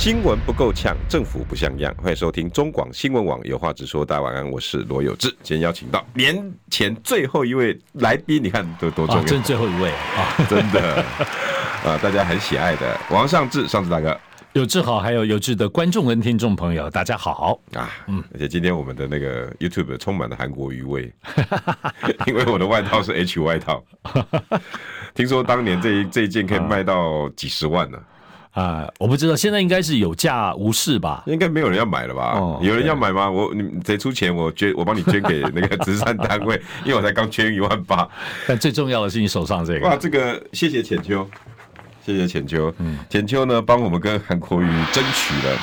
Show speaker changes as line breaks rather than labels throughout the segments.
新闻不够呛，政府不像样。欢迎收听中广新闻网有话直说。大家晚安，我是罗有志。今天邀请到年前最后一位来宾，你看多多重要，
真最后一位啊，
真的啊，大家很喜爱的王尚志，尚志大哥，
有志好，还有有志的观众跟听众朋友，大家好
啊，嗯，而且今天我们的那个 YouTube 充满了韩国余味，因为我的外套是 H 外套，听说当年这一这一件可以卖到几十万呢。
啊、呃，我不知道，现在应该是有价无市吧？
应该没有人要买了吧？哦、有人要买吗？我你谁出钱？我捐，我帮你捐给那个慈善单位，因为我才刚捐一万八。
但最重要的是你手上这个。
哇，这个谢谢浅秋，谢谢浅秋。嗯，浅秋呢，帮我们跟韩国瑜争取了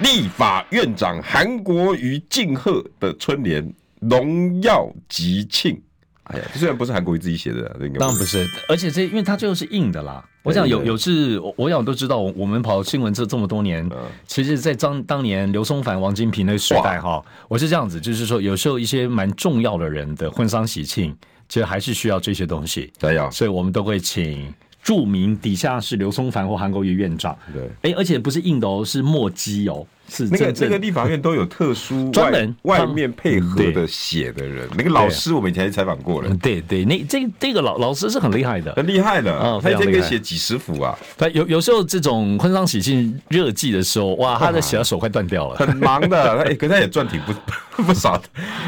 立法院长韩国瑜敬贺的春联，荣耀吉庆。哎呀，虽然不是韩国瑜自己写的，
当然不是，而且这因为它最后是印的啦。我想有有是，我想都知道，我们跑新闻这这么多年，其实，在当当年刘松凡、王金平那个时代哈，我是这样子，就是说，有时候一些蛮重要的人的婚丧喜庆，其实还是需要这些东西，
对呀，
所以我们都会请。注明底下是刘松凡或韩国瑜院长，
对，
哎、欸，而且不是印的哦，是墨迹哦，是
那个那个立法院都有特殊 专门外面配合的写的人，那个老师我们以前采访过了，
对对，那这这个老老师是很厉害的，
很厉害的啊，他一天可以写几十幅啊，
他有有时候这种婚丧喜庆热季的时候，哇，他的写的手快断掉了，
很忙的，哎，可他也赚挺不 不少的，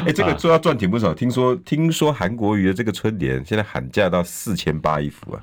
哎，这个说要赚挺不少，听说听说韩国瑜的这个春联现在喊价到四千八一幅啊。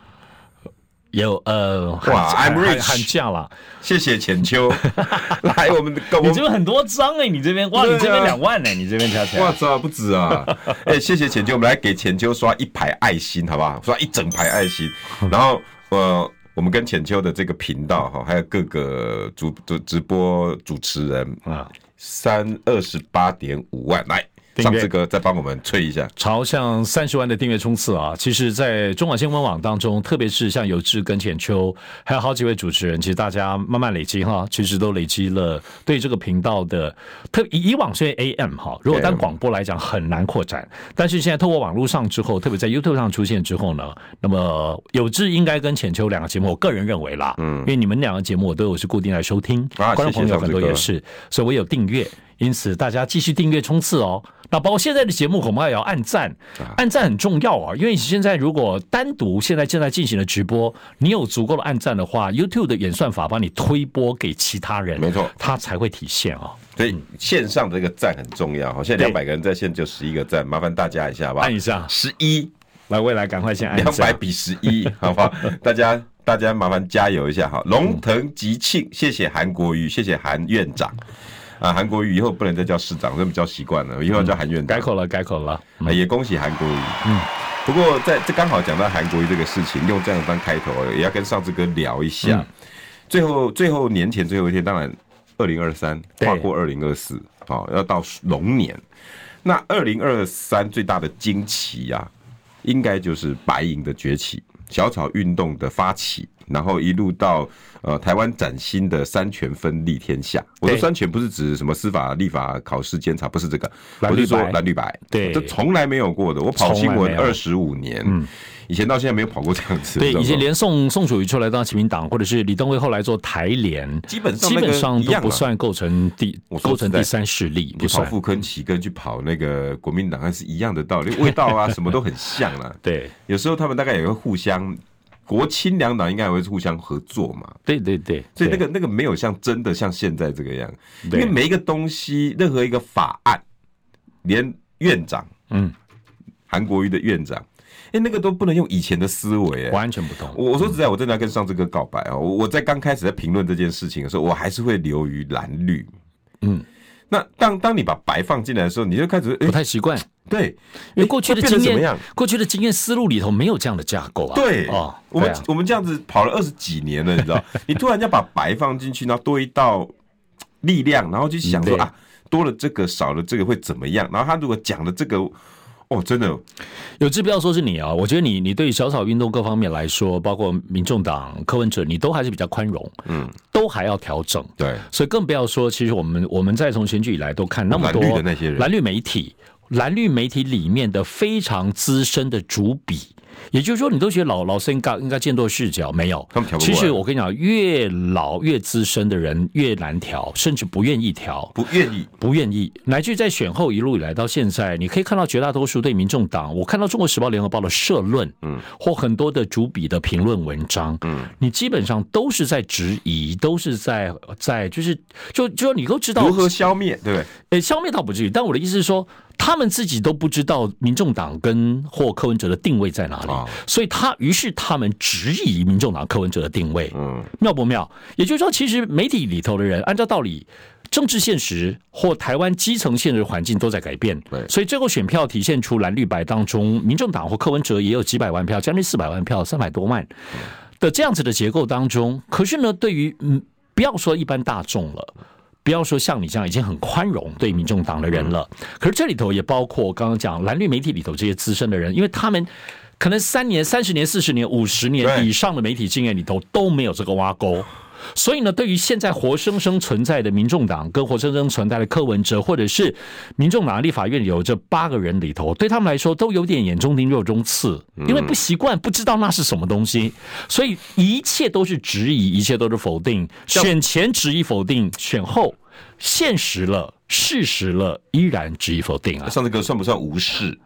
有呃，
哇，I'm rich，
喊价了，
谢谢浅秋。来，我们的，
你这边很多张哎、欸，你这边哇，啊、你这边两万呢、欸，你这边加起来，
哇操，不止啊！哎、欸，谢谢浅秋，我们来给浅秋刷一排爱心，好不好？刷一整排爱心，然后呃，我们跟浅秋的这个频道哈，还有各个主主直播主持人啊，三二十八点五万来。尚志哥再帮我们催一下，
朝向三十万的订阅冲刺啊！其实，在中广新闻网当中，特别是像有志跟浅秋，还有好几位主持人，其实大家慢慢累积哈，其实都累积了对这个频道的特以以往虽然 AM 哈，如果当广播来讲很难扩展，但是现在透过网络上之后，特别在 YouTube 上出现之后呢，那么有志应该跟浅秋两个节目，我个人认为啦，嗯，因为你们两个节目我都有是固定来收听，啊观众朋友很多也是，所以我有订阅，因此大家继续订阅冲刺哦。那包括现在的节目，恐怕也要按赞，按赞很重要啊！因为你现在如果单独现在正在进行的直播，你有足够的按赞的话，YouTube 的演算法帮你推播给其他人，
没错，
它才会体现哦。
所以线上这个赞很重要哈。现在两百个人在线就十一个赞，麻烦大家一下吧，
按一下
十一，
来未来赶快先按
两百比十一，好不好？大家大家麻烦加油一下哈！龙腾吉庆，谢谢韩国瑜，谢谢韩院长。啊，韩国瑜以后不能再叫市长，这么叫习惯了，以后要叫韩院长。
改口了，改口了。
啊，也恭喜韩国瑜。嗯，不过在这刚好讲到韩国瑜这个事情，用这样当开头，也要跟尚志哥聊一下。嗯、最后，最后年前最后一天，当然二零二三跨过二零二四，好，要到龙年。那二零二三最大的惊奇呀、啊，应该就是白银的崛起，小草运动的发起。然后一路到呃台湾崭新的三权分立天下。我的三权不是指什么司法、立法、考试、监察，不是这个，我是说蓝绿白，
对，
这从来没有过的。我跑新闻二十五年，嗯，以前到现在没有跑过这样子。
对，以前连宋宋楚瑜出来当亲民党，或者是李登辉后来做台联，
基本上
基本上都不算构成第构成第三势力。
你跑傅坤奇跟去跑那个国民党还是一样的道理，味道啊什么都很像啊。
对，
有时候他们大概也会互相。国亲两党应该也会互相合作嘛？
对对对，
所以那个那个没有像真的像现在这个样，因为每一个东西，任何一个法案，连院长，嗯，韩国瑜的院长，哎，那个都不能用以前的思维，
完全不同。
我我说实在，我真的要跟上这哥告白啊！我我在刚开始在评论这件事情的时候，我还是会流于蓝绿，嗯。那当当你把白放进来的时候，你就开始不
太习惯。
对，
因为过去的经验，过去的经验思路里头没有这样的架构啊。
对，哦，我们我们这样子跑了二十几年了，你知道？你突然要把白放进去，然后多一道力量，然后就想说啊，多了这个少了这个会怎么样？然后他如果讲的这个。哦，真的
有志不要说是你啊！我觉得你你对于小草运动各方面来说，包括民众党、柯文哲，你都还是比较宽容，嗯，都还要调整。
对，
所以更不要说，其实我们我们在从选举以来都看那么多蓝绿的那些人，蓝绿媒体，蓝绿媒体里面的非常资深的主笔。也就是说，你都觉得老老生应该应该见多识角，没有？其实我跟你讲，越老越资深的人越难调，甚至不愿意调，
不愿意，
不愿意。乃至在选后一路以来到现在，你可以看到绝大多数对民众党，我看到《中国时报》、《联合报》的社论，嗯，或很多的主笔的评论文章，嗯，你基本上都是在质疑，都是在在就是就就你都知道
如何消灭，对不对？
诶，消灭倒不至于，但我的意思是说。他们自己都不知道民众党跟或柯文哲的定位在哪里，所以他于是他们质疑民众党柯文哲的定位，嗯，妙不妙？也就是说，其实媒体里头的人，按照道理，政治现实或台湾基层现实环境都在改变，对，所以最后选票体现出蓝绿白当中，民众党或柯文哲也有几百万票，将近四百万票，三百多万。的这样子的结构当中，可是呢，对于嗯，不要说一般大众了。不要说像你这样已经很宽容对民众党的人了，可是这里头也包括刚刚讲蓝绿媒体里头这些资深的人，因为他们可能三年、三十年、四十年、五十年以上的媒体经验里头都没有这个挖沟。所以呢，对于现在活生生存在的民众党跟活生生存在的柯文哲，或者是民众党立法院有这八个人里头，对他们来说都有点眼中钉、肉中刺，因为不习惯，不知道那是什么东西，所以一切都是质疑，一切都是否定。选前质疑否定，选后现实了、事实了，依然质疑否定啊！
上次哥算不算无视？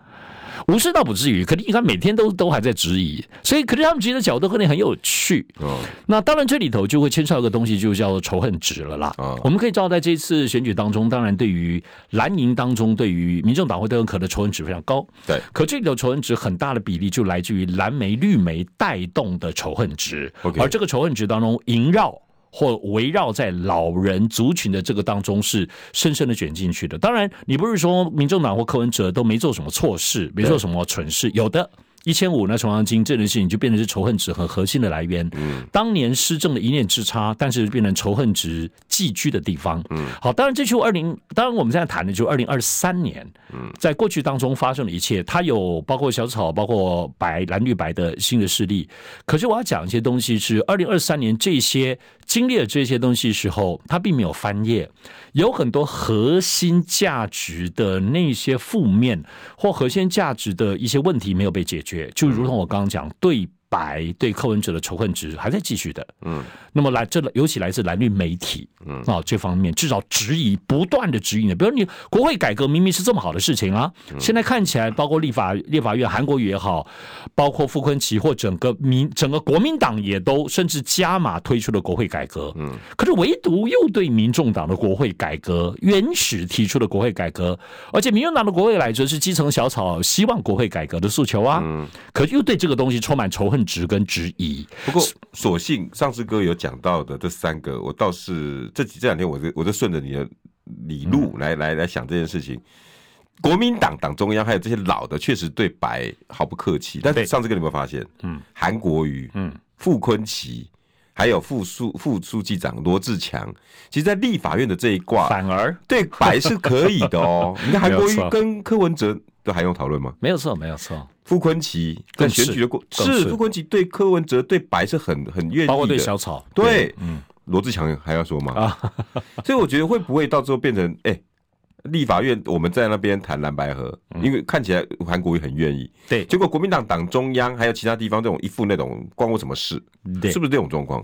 无视倒不至于，可是你看每天都都还在质疑，所以可是他们觉得角度可能很有趣。哦，那当然这里头就会牵涉一个东西，就叫做仇恨值了啦。哦，我们可以知道，在这次选举当中，当然对于蓝营当中，对于民众党或柯文可的仇恨值非常高。
对，
可这里头仇恨值很大的比例就来自于蓝媒绿媒带动的仇恨值.而这个仇恨值当中萦绕。或围绕在老人族群的这个当中，是深深的卷进去的。当然，你不是说民众党或柯文哲都没做什么错事，没做什么蠢事，有的。一千五呢，重阳金这件事情就变成是仇恨值很核心的来源。嗯，当年施政的一念之差，但是变成仇恨值寄居的地方。嗯，好，当然这就二零，当然我们现在谈的就是二零二三年。嗯，在过去当中发生的一切，它有包括小草，包括白蓝绿白的新的势力。可是我要讲一些东西是二零二三年这些经历了这些东西时候，它并没有翻页。有很多核心价值的那些负面或核心价值的一些问题没有被解决，就如同我刚刚讲对。白对柯文哲的仇恨值还在继续的，嗯，那么来这尤其来自蓝绿媒体，嗯。啊这方面至少质疑不断的质疑呢，比如你国会改革明明是这么好的事情啊，现在看起来包括立法立法院韩国瑜也好，包括傅昆萁或整个民整个国民党也都甚至加码推出了国会改革，嗯，可是唯独又对民众党的国会改革原始提出的国会改革，而且民众党的国会来则是基层小草希望国会改革的诉求啊，嗯，可又对这个东西充满仇恨。质跟质疑，
不过所幸上次哥有讲到的这三个，我倒是这几这两天，我就我就顺着你的理路来、嗯、来来想这件事情。国民党党中央还有这些老的，确实对白毫不客气。但是上次哥你有没有发现？嗯，韩国瑜、嗯，傅坤奇，还有副书副书记长罗志强，其实，在立法院的这一卦，
反而
对白是可以的哦。你看韩国瑜跟柯文哲都还用讨论吗？
没有错，没有错。
傅昆奇在选举的过是傅昆奇对柯文哲对白是很很愿意的，
包括对小草
对，嗯，罗志强还要说吗？啊，所以我觉得会不会到最后变成哎、欸，立法院我们在那边谈蓝白合，因为看起来韩国瑜很愿意，对，结果国民党党中央还有其他地方这种一副那种关我什么事，对，是不是这种状况？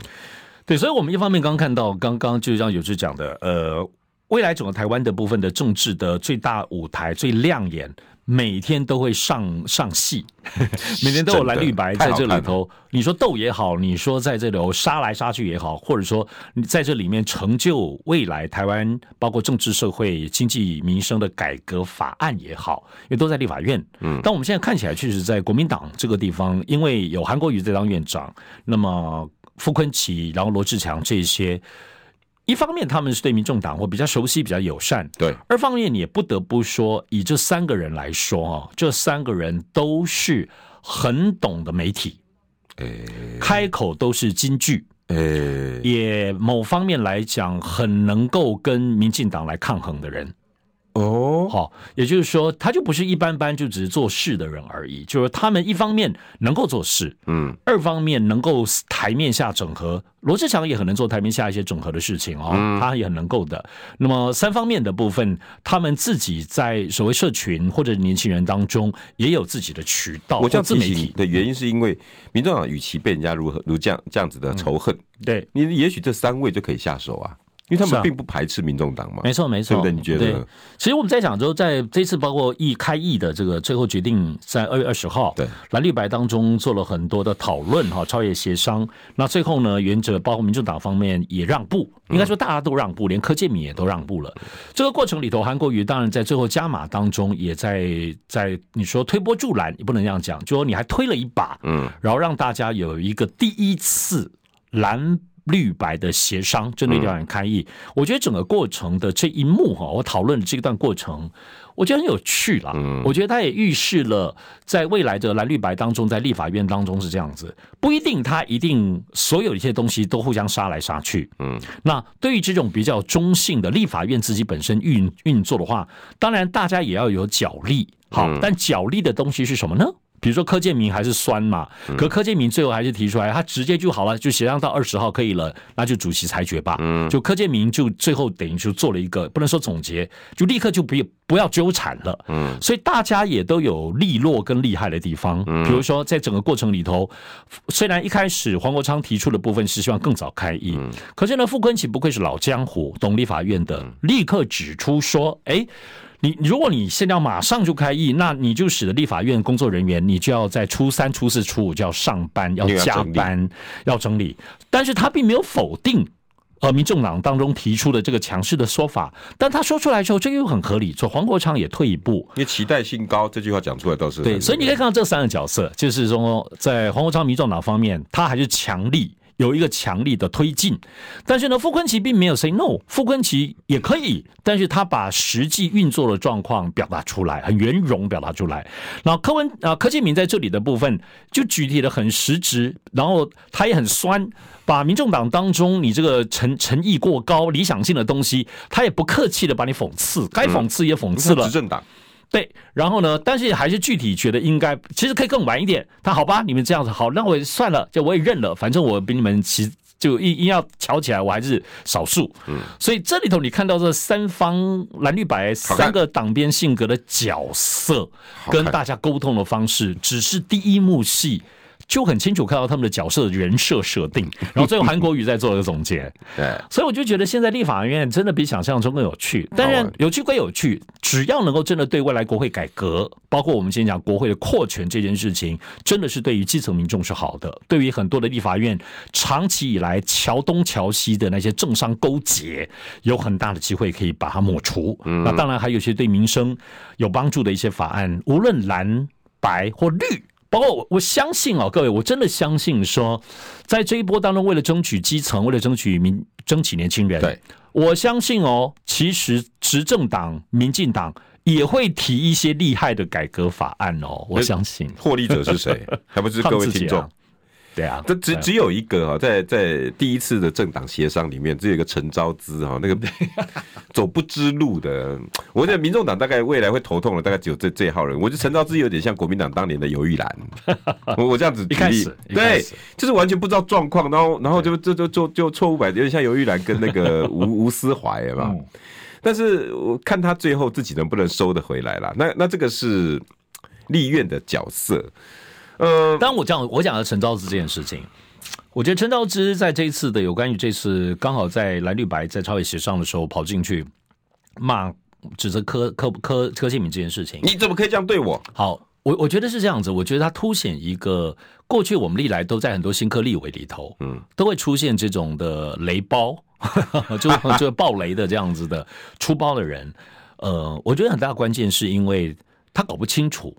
对，所以我们一方面刚看到刚刚就像有志讲的，呃，未来整个台湾的部分的政治的最大舞台最亮眼。每天都会上上戏，每天都有蓝绿白在这里头。你说斗也好，你说在这里头杀来杀去也好，或者说你在这里面成就未来台湾包括政治社会经济民生的改革法案也好，因为都在立法院。嗯，但我们现在看起来，确实在国民党这个地方，因为有韩国瑜在当院长，那么傅昆奇，然后罗志强这些。一方面他们是对民众党或比较熟悉、比较友善，
对。
二方面你也不得不说，以这三个人来说啊，这三个人都是很懂的媒体，诶、开口都是金句，诶、也某方面来讲很能够跟民进党来抗衡的人。哦，好，也就是说，他就不是一般般就只是做事的人而已，就是他们一方面能够做事，嗯，二方面能够台面下整合。罗志祥也很能做台面下一些整合的事情哦，嗯、他也很能够的。那么三方面的部分，他们自己在所谓社群或者年轻人当中也有自己的渠道。
我这样自媒体的原因是因为，民众党与其被人家如何如这样这样子的仇恨，
嗯、对
你也许这三位就可以下手啊。因为他们并不排斥民众党嘛，
没错没错，
对不对？你觉得？
其实我们在讲，之后在这次包括议开议的这个最后决定，在二月二十号，对蓝绿白当中做了很多的讨论哈，超越协商。那最后呢，原则包括民众党方面也让步，应该说大家都让步，连柯建铭也都让步了。这个过程里头，韩国瑜当然在最后加码当中，也在在你说推波助澜，也不能这样讲，就说你还推了一把，嗯，然后让大家有一个第一次蓝。绿白的协商，针对两岸开议，嗯、我觉得整个过程的这一幕哈，我讨论这段过程，我觉得很有趣啦。嗯，我觉得它也预示了在未来的蓝绿白当中，在立法院当中是这样子，不一定它一定所有一些东西都互相杀来杀去。嗯，那对于这种比较中性的立法院自己本身运运作的话，当然大家也要有角力。好，但角力的东西是什么呢？比如说柯建明还是酸嘛，可柯建明最后还是提出来，他直接就好了，就协商到二十号可以了，那就主席裁决吧。嗯，就柯建明就最后等于就做了一个不能说总结，就立刻就不不要纠缠了。嗯，所以大家也都有利落跟厉害的地方。比如说在整个过程里头，虽然一开始黄国昌提出的部分是希望更早开议，可是呢，傅昆萁不愧是老江湖，懂立法院的，立刻指出说，哎。你如果你现在要马上就开议，那你就使得立法院工作人员，你就要在初三、初四、初五就要上班，要加班，要整理。但是他并没有否定，呃，民众党当中提出的这个强势的说法，但他说出来之后，这个又很合理。所以黄国昌也退一步，
因为期待性高，这句话讲出来倒是
对。所以你可以看到这三个角色，就是说在黄国昌民众党方面，他还是强力。有一个强力的推进，但是呢，傅昆奇并没有 say no，傅昆奇也可以，但是他把实际运作的状况表达出来，很圆融表达出来。然后柯文啊，柯建明在这里的部分就具体的很实质，然后他也很酸，把民众党当中你这个诚诚意过高、理想性的东西，他也不客气的把你讽刺，该讽刺也讽刺了。
执政党。
对，然后呢？但是还是具体觉得应该，其实可以更晚一点。他好吧，你们这样子好，那我也算了，就我也认了。反正我比你们其就硬硬要吵起来，我还是少数。嗯，所以这里头你看到这三方蓝绿白三个党边性格的角色，跟大家沟通的方式，只是第一幕戏。就很清楚看到他们的角色的人设设定，然后最后韩国瑜在做一个总结。对，所以我就觉得现在立法院真的比想象中更有趣。当然有趣归有趣，只要能够真的对未来国会改革，包括我们今天讲国会的扩权这件事情，真的是对于基层民众是好的。对于很多的立法院长期以来桥东桥西的那些政商勾结，有很大的机会可以把它抹除。那当然还有些对民生有帮助的一些法案，无论蓝白或绿。包括我，我相信哦，各位，我真的相信说，在这一波当中，为了争取基层，为了争取民，争取年轻人，对，我相信哦，其实执政党民进党也会提一些厉害的改革法案哦，我相信。
获利者是谁？还不是各位 听众。
对啊，
这只只有一个哈，在在第一次的政党协商里面，只有一个陈昭之哈，那个走不知路的。我觉得民众党大概未来会头痛的，大概只有这这一号人。我觉得陈昭之有点像国民党当年的游玉兰，我 我这样子举例，对，就是完全不知道状况，然后然后就就就就就错误摆，有点像游玉兰跟那个吴 吴思怀嘛。但是我看他最后自己能不能收得回来啦。那那这个是立院的角色。呃，
当我讲我讲的陈昭之这件事情，我觉得陈昭之在这一次的有关于这次刚好在蓝绿白在朝野协商的时候跑进去骂指责柯柯柯柯建敏这件事情，
你怎么可以这样对我？
好，我我觉得是这样子，我觉得他凸显一个过去我们历来都在很多新科立委里头，嗯，都会出现这种的雷包，就 就爆雷的这样子的出包的人，呃，我觉得很大关键是因为他搞不清楚。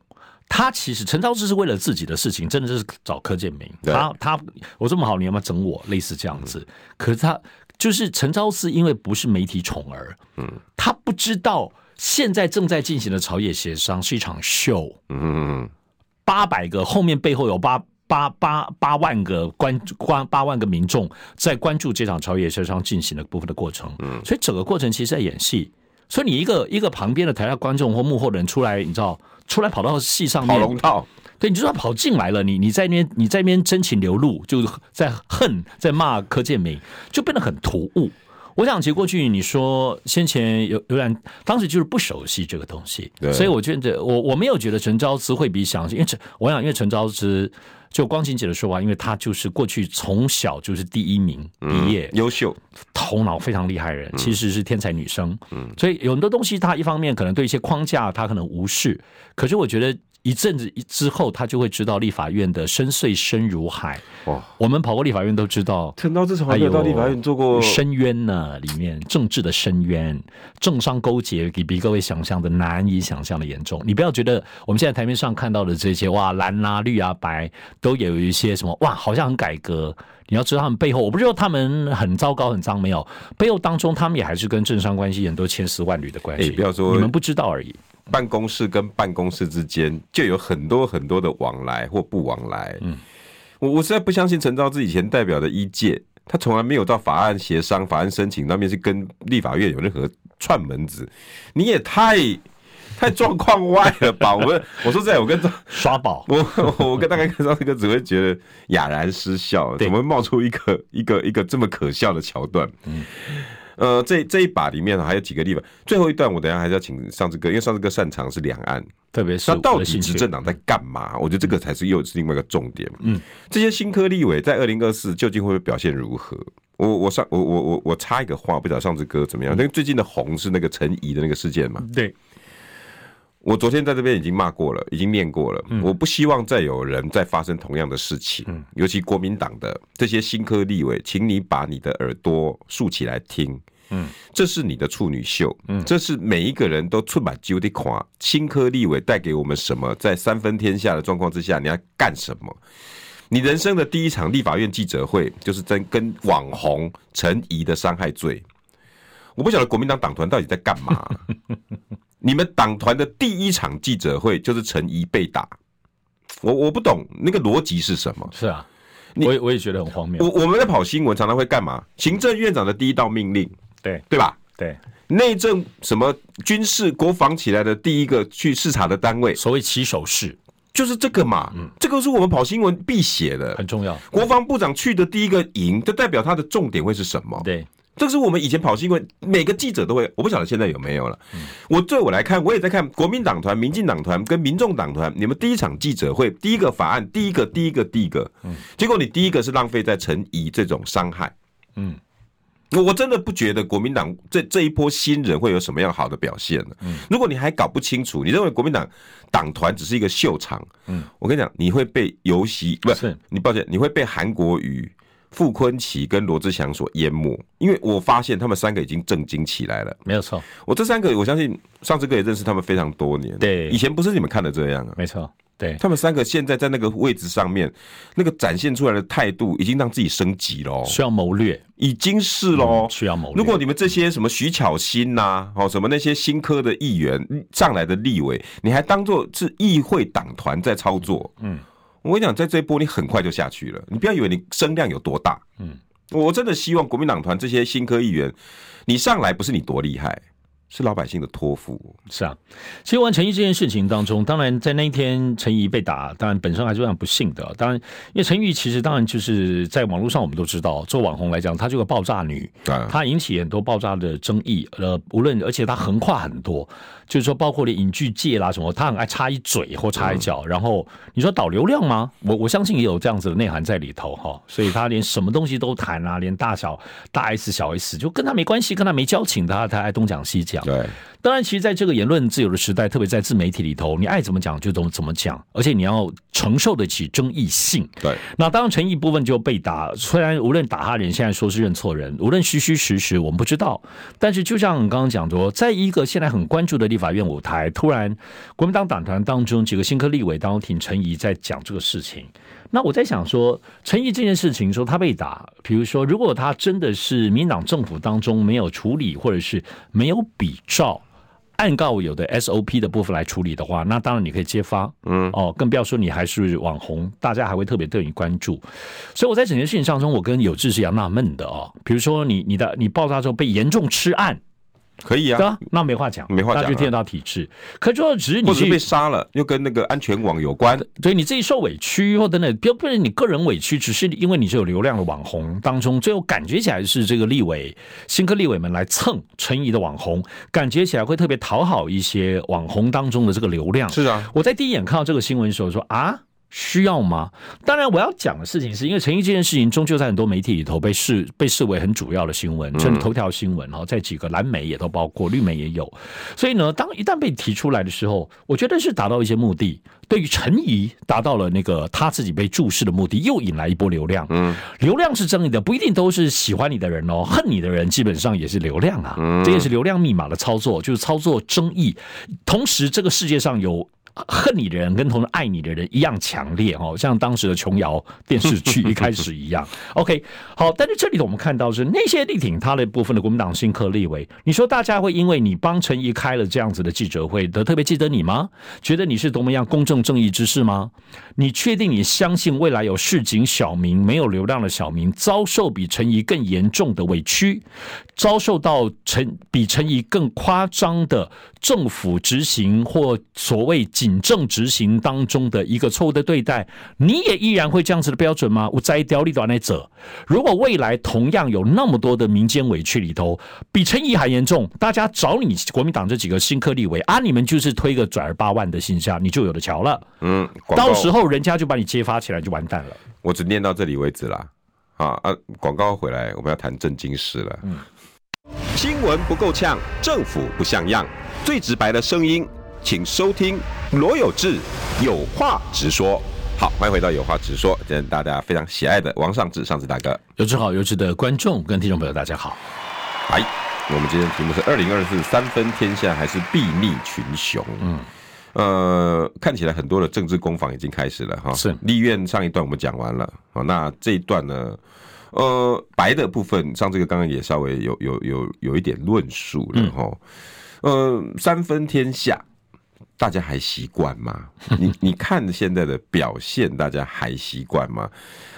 他其实陈昭姿是为了自己的事情，真的是找柯建铭。他他我这么好，你要不要整我？类似这样子。可是他就是陈昭姿，因为不是媒体宠儿，嗯，他不知道现在正在进行的朝野协商是一场秀。嗯，八百个后面背后有八八八八万个关关八万个民众在关注这场朝野协商进行的部分的过程。嗯，所以整个过程其实在演戏。所以你一个一个旁边的台下观众或幕后的人出来，你知道，出来跑到戏上面
跑龙套，
对，你就算跑进来了，你你在那边你在那边真情流露，就在恨在骂柯建明，就变得很突兀。我想，其实过去你说先前有有点，当时就是不熟悉这个东西，所以我觉得我我没有觉得陈昭之会比想，因为陈我想，因为陈昭之就光晴姐的说法，因为她就是过去从小就是第一名毕业，
优秀，
头脑非常厉害的人，其实是天才女生，嗯，所以有很多东西，她一方面可能对一些框架她可能无视，可是我觉得。一阵子之后，他就会知道立法院的深邃深如海。哦，我们跑过立法院都知道，
陈昭姿从来没有到立法院做过
深渊呢，里面政治的深渊，政商勾结比比各位想象的难以想象的严重。你不要觉得我们现在台面上看到的这些哇蓝啊绿啊白，都有一些什么哇好像很改革。你要知道他们背后，我不知道他们很糟糕很脏没有，背后当中他们也还是跟政商关系很多千丝万缕的关系。
不要说
你们不知道而已。
办公室跟办公室之间就有很多很多的往来或不往来。嗯，我我实在不相信陈昭志以前代表的一届，他从来没有到法案协商、法案申请那边去跟立法院有任何串门子。你也太 太状况外了吧？我们我说实在，我跟
耍宝，
我我跟大概看到这个只会觉得哑然失笑，怎么会冒出一个一个一个这么可笑的桥段？嗯。呃，这这一把里面还有几个地方。最后一段，我等下还是要请上志哥，因为上志哥擅长是两岸，
特别是
他到底执政党在干嘛？我觉得这个才是又是另外一个重点。嗯，这些新科立委在二零二四究竟会不会表现如何？我我上我我我我插一个话，不知道上志哥怎么样？那嗯最近的红是那个陈怡的那个事件嘛？
对。
我昨天在这边已经骂过了，已经念过了。我不希望再有人再发生同样的事情。尤其国民党的这些新科立委，请你把你的耳朵竖起来听。嗯，这是你的处女秀。嗯，这是每一个人都出把揪的垮。新科立委带给我们什么？在三分天下的状况之下，你要干什么？你人生的第一场立法院记者会，就是在跟网红陈怡的伤害罪。我不晓得国民党党团到底在干嘛。你们党团的第一场记者会就是陈怡被打，我我不懂那个逻辑是什么？
是啊，我也我也觉得很荒谬。
我我们在跑新闻，常常会干嘛？行政院长的第一道命令，
对
对吧？
对，
内政什么军事国防起来的第一个去视察的单位，
所谓起手式，
就是这个嘛。嗯，这个是我们跑新闻必写的，
很重要。
国防部长去的第一个营，就代表他的重点会是什么？
对。
这是我们以前跑新闻，每个记者都会。我不晓得现在有没有了。我对我来看，我也在看国民党团、民进党团跟民众党团。你们第一场记者会，第一个法案，第一个，第一个，第一个。结果你第一个是浪费在陈怡这种伤害。嗯，我我真的不觉得国民党这这一波新人会有什么样好的表现呢？如果你还搞不清楚，你认为国民党党团只是一个秀场，嗯，我跟你讲，你会被游戏不是你抱歉，你会被韩国瑜。傅坤奇跟罗志祥所淹没，因为我发现他们三个已经震惊起来了。
没有错，
我这三个，我相信上次哥也认识他们非常多年。
对，
以前不是你们看的这样啊。
没错，对，
他们三个现在在那个位置上面，那个展现出来的态度，已经让自己升级了。
需要谋略，
已经是喽。
需要谋略。
如果你们这些什么徐巧芯呐，哦，什么那些新科的议员上来的立委，你还当做是议会党团在操作，嗯，我跟你讲，在这一波你很快就下去了。你不要以为你声量有多大，嗯。我真的希望国民党团这些新科议员，你上来不是你多厉害，是老百姓的托付。
是啊，其实完陈沂这件事情当中，当然在那一天陈沂被打，当然本身还是非常不幸的。当然，因为陈沂其实当然就是在网络上我们都知道，做网红来讲，她这个爆炸女，她引起很多爆炸的争议。呃，无论而且她横跨很多。就是说，包括连影剧界啦什么，他很爱插一嘴或插一脚，然后你说导流量吗？我我相信也有这样子的内涵在里头哈，所以他连什么东西都谈啊，连大小大 S 小 S 就跟他没关系，跟他没交情，他他爱东讲西讲。
对。
当然，其实在这个言论自由的时代，特别在自媒体里头，你爱怎么讲就怎么怎么讲，而且你要承受得起争议性。
对，
那当然陈沂部分就被打，虽然无论打他人现在说是认错人，无论虚虚实实我们不知道，但是就像刚刚讲说，在一个现在很关注的立法院舞台，突然国民党党团当中几个新科立委当中挺陈怡在讲这个事情。那我在想说，陈沂这件事情说他被打，比如说如果他真的是民党政府当中没有处理，或者是没有比照。按告有的 SOP 的部分来处理的话，那当然你可以揭发，嗯，哦，更不要说你还是网红，大家还会特别对你关注。所以我在整件事情上中，我跟有志是一样纳闷的哦。比如说你你的你爆炸之后被严重吃案，
可以啊，
对啊，那没话讲，
没话讲，
那就听得到体制。可是说只是你
是被杀了，又跟那个安全网有关，
对，你自己受委屈或等等，不不是你个人委屈，只是因为你是有流量的网红当中，最后感觉起来是这个立委、新科立委们来蹭陈怡的网红，感觉起来会特别讨好一些网红当中的这个流量。
是啊，
我在第一眼看到这个新闻的时候说啊。需要吗？当然，我要讲的事情是因为陈怡这件事情，终究在很多媒体里头被视被视为很主要的新闻，甚至头条新闻。然后在几个蓝媒也都包括，绿媒也有。所以呢，当一旦被提出来的时候，我觉得是达到一些目的。对于陈怡，达到了那个他自己被注视的目的，又引来一波流量。嗯，流量是正义的，不一定都是喜欢你的人哦，恨你的人基本上也是流量啊。嗯，这也是流量密码的操作，就是操作争议。同时，这个世界上有。恨你的人跟同时爱你的人一样强烈哦，像当时的琼瑶电视剧一开始一样。OK，好，但是这里头我们看到是那些力挺他的部分的国民党新科立委，你说大家会因为你帮陈怡开了这样子的记者会，得特别记得你吗？觉得你是多么样公正正义之士吗？你确定你相信未来有市井小民没有流量的小民遭受比陈怡更严重的委屈，遭受到陈比陈怡更夸张的政府执行或所谓警政执行当中的一个错误的对待，你也依然会这样子的标准吗？我摘雕立短来者，如果未来同样有那么多的民间委屈里头，比陈沂还严重，大家找你国民党这几个新科立委啊，你们就是推个转而八万的信箱，你就有的瞧了。嗯，到时候人家就把你揭发起来，就完蛋了。
我只念到这里为止啦。啊啊，广告回来，我们要谈正经事了。嗯，新闻不够呛，政府不像样，最直白的声音。请收听罗有志有话直说。好，欢迎回到有话直说，今天大家非常喜爱的王尚志尚志大哥。
有志好，有志的观众跟听众朋友大家好。
哎，我们今天的题目是二零二四三分天下还是睥睨群雄？嗯，呃，看起来很多的政治攻防已经开始了哈。是立院上一段我们讲完了，好，那这一段呢，呃，白的部分上这个刚刚也稍微有有有有一点论述了哈。嗯、呃，三分天下。大家还习惯吗？你你看现在的表现，大家还习惯吗？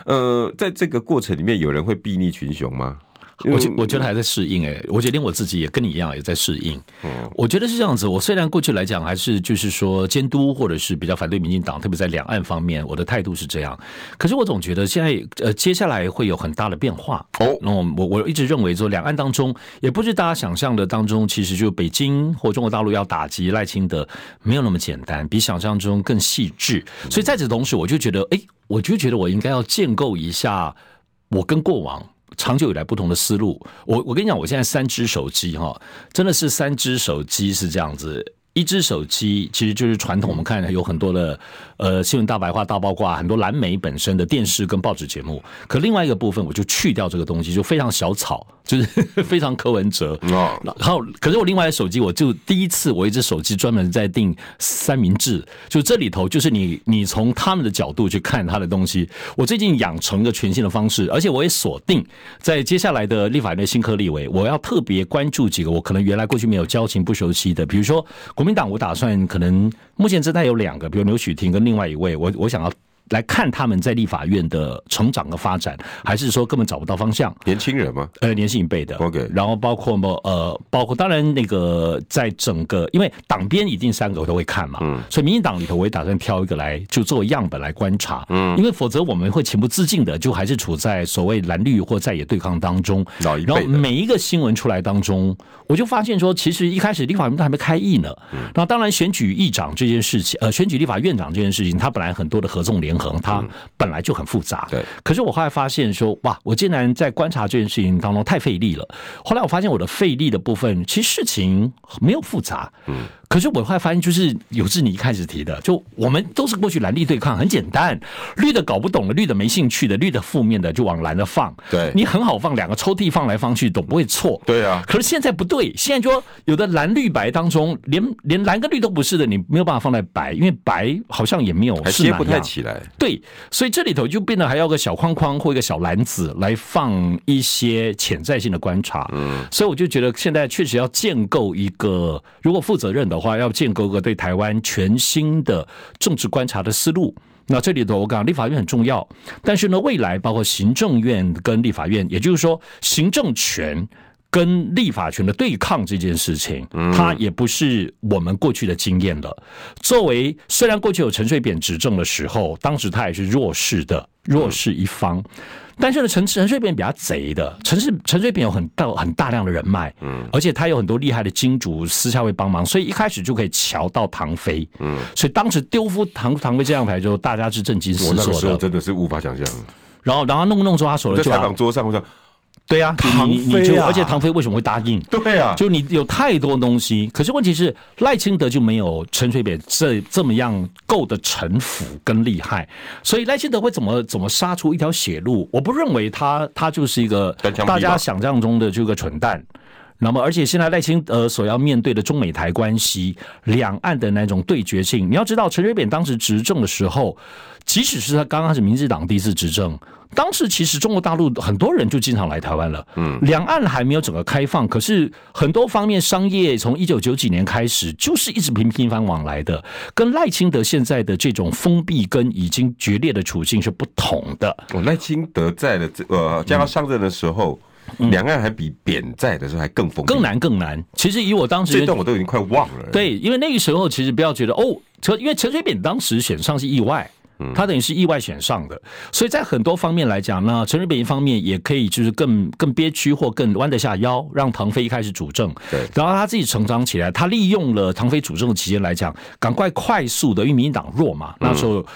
呃，在这个过程里面，有人会睥睨群雄吗？
我觉我觉得还在适应诶，我觉得连我自己也跟你一样也在适应。嗯，我觉得是这样子。我虽然过去来讲还是就是说监督或者是比较反对民进党，特别在两岸方面，我的态度是这样。可是我总觉得现在呃接下来会有很大的变化哦。那我我一直认为说两岸当中也不是大家想象的当中，其实就北京或中国大陆要打击赖清德没有那么简单，比想象中更细致。所以在此同时，我就觉得哎，我就觉得我应该要建构一下我跟过往。长久以来不同的思路，我我跟你讲，我现在三只手机哈，真的是三只手机是这样子，一只手机其实就是传统，我们看有很多的呃新闻大白话大爆挂，很多蓝媒本身的电视跟报纸节目，可另外一个部分我就去掉这个东西，就非常小草。就是 非常柯文哲，然后可是我另外的手机，我就第一次我一只手机专门在订三明治，就这里头就是你你从他们的角度去看他的东西。我最近养成一个全新的方式，而且我也锁定在接下来的立法院的新科立委，我要特别关注几个我可能原来过去没有交情不熟悉的，比如说国民党，我打算可能目前这代有两个，比如刘许婷跟另外一位，我我想要。来看他们在立法院的成长和发展，还是说根本找不到方向？
年轻人吗？
呃，年轻一辈的。OK，然后包括么？呃，包括当然那个在整个，因为党编一定三个我都会看嘛。嗯。所以民进党里头我也打算挑一个来就作为样本来观察。嗯。因为否则我们会情不自禁的就还是处在所谓蓝绿或在野对抗当中。老一辈。然后每一个新闻出来当中，我就发现说，其实一开始立法院都还没开议呢。嗯。那当然选举议长这件事情，呃，选举立法院长这件事情，它本来很多的合纵连横。它本来就很复杂，对。可是我后来发现说，哇，我竟然在观察这件事情当中太费力了。后来我发现我的费力的部分，其实事情没有复杂，嗯。可是我后来发现，就是有志你一开始提的，就我们都是过去蓝绿对抗，很简单，绿的搞不懂的，绿的没兴趣的，绿的负面的就往蓝的放，对，你很好放，两个抽屉放来放去都不会错，对啊。可是现在不对，现在说有的蓝绿白当中，连连蓝跟绿都不是的，你没有办法放在白，因为白好像也没有，还接不太起来，对，所以这里头就变得还要个小框框或一个小篮子来放一些潜在性的观察，嗯，所以我就觉得现在确实要建构一个如果负责任的。的话要建构个对台湾全新的政治观察的思路。那这里头我讲立法院很重要，但是呢，未来包括行政院跟立法院，也就是说行政权跟立法权的对抗这件事情，它也不是我们过去的经验了。作为虽然过去有陈水扁执政的时候，当时他也是弱势的弱势一方，但是呢，陈陈水扁比较贼的，陈是陈水扁有很大很大量的人脉，嗯，而且他有很多厉害的金主私下会帮忙，所以一开始就可以瞧到唐飞，嗯，所以当时丢夫唐唐飞这样牌之后，大家是震惊失措的，
真的是无法想象。
然后，然后弄弄之后，他手了就
在采访桌上，我说。
对呀、啊，唐飞啊，而且唐飞为什么会答应？
对啊，
就你有太多东西，可是问题是赖清德就没有陈水扁这这么样够的城府跟厉害，所以赖清德会怎么怎么杀出一条血路？我不认为他他就是一个大家想象中的这个蠢蛋。那么，而且现在赖清德所要面对的中美台关系、两岸的那种对决性，你要知道，陈水扁当时执政的时候，即使是他刚刚是民进党第一次执政。当时其实中国大陆很多人就经常来台湾了，嗯，两岸还没有整个开放，可是很多方面商业从一九九几年开始就是一直频频繁往来的，跟赖清德现在的这种封闭跟已经决裂的处境是不同的。
哦，赖清德在的这呃，将要上任的时候，两、嗯、岸还比扁在的时候还更封闭，
更难更难。其实以我当时
这段我都已经快忘了，
对，因为那个时候其实不要觉得哦，陈因为陈水扁当时选上是意外。他等于是意外选上的，所以在很多方面来讲呢，陈水扁一方面也可以就是更更憋屈或更弯得下腰，让唐飞一开始主政，对，然后他自己成长起来，他利用了唐飞主政的期间来讲，赶快快速的，因为民进党弱嘛，那时候。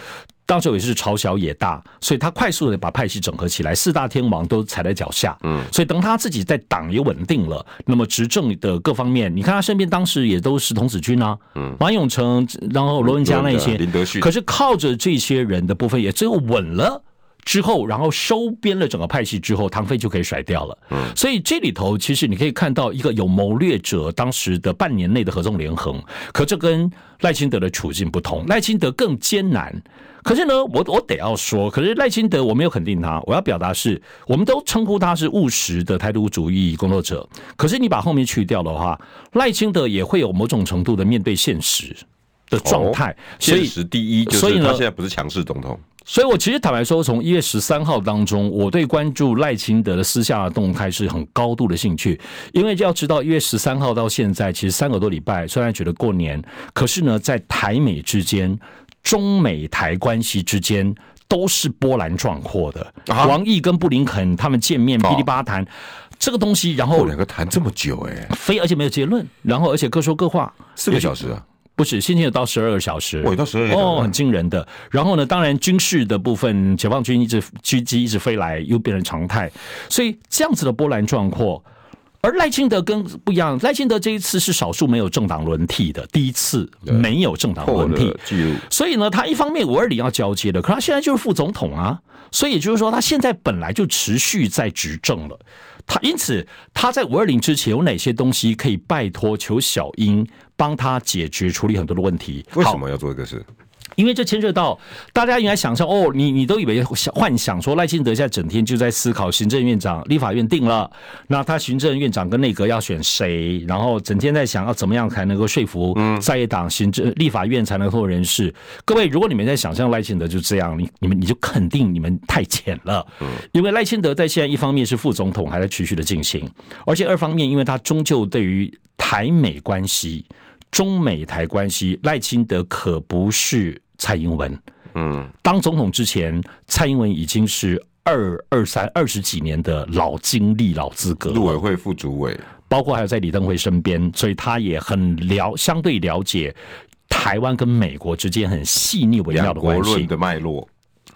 当时也是朝小野大，所以他快速的把派系整合起来，四大天王都踩在脚下。嗯，所以等他自己在党也稳定了，那么执政的各方面，你看他身边当时也都是童子军啊，嗯，马永成，然后罗文嘉那些，
林德旭，
可是靠着这些人的部分，也最后稳了之后，然后收编了整个派系之后，唐飞就可以甩掉了。嗯，所以这里头其实你可以看到一个有谋略者当时的半年内的合纵连横，可这跟赖清德的处境不同，赖清德更艰难。可是呢，我我得要说，可是赖清德我没有肯定他，我要表达是，我们都称呼他是务实的台独主义工作者。可是你把后面去掉的话，赖清德也会有某种程度的面对现实的状态。
现实第一，所以呢，他现在不是强势总统。
所以我其实坦白说，从一月十三号当中，我对关注赖清德的私下的动态是很高度的兴趣，因为要知道一月十三号到现在，其实三个多礼拜，虽然觉得过年，可是呢，在台美之间。中美台关系之间都是波澜壮阔的。王毅跟布林肯他们见面噼里啪啦谈这个东西，然后
两个谈这么久哎，
非而且没有结论，然后而且各说各话，
四个小时啊，
不是，先前有到十二个小时，
我到十二个小时
哦，很惊人的。然后呢，当然军事的部分，解放军一直军机一直飞来，又变成常态，所以这样子的波澜壮阔。而赖清德跟不一样，赖清德这一次是少数没有政党轮替的第一次，没有政党轮替，所以呢，他一方面五二零要交接的，可他现在就是副总统啊，所以也就是说，他现在本来就持续在执政了，他因此他在五二零之前有哪些东西可以拜托求小英帮他解决处理很多的问题？
为什么要做这个事？
因为这牵涉到大家应该想象哦，你你都以为想幻想说赖清德现在整天就在思考行政院长、立法院定了，那他行政院长跟内阁要选谁，然后整天在想要怎么样才能够说服在野党行政立法院才能够人事。各位，如果你们在想象赖清德就这样，你你们你就肯定你们太浅了。因为赖清德在现在一方面是副总统还在持续的进行，而且二方面因为他终究对于台美关系。中美台关系，赖清德可不是蔡英文。嗯，当总统之前，蔡英文已经是二二三二十几年的老经历、老资格。
陆委会副主委，
包括还有在李登辉身边，所以他也很了，相对了解台湾跟美国之间很细腻微妙的关系
的脉络。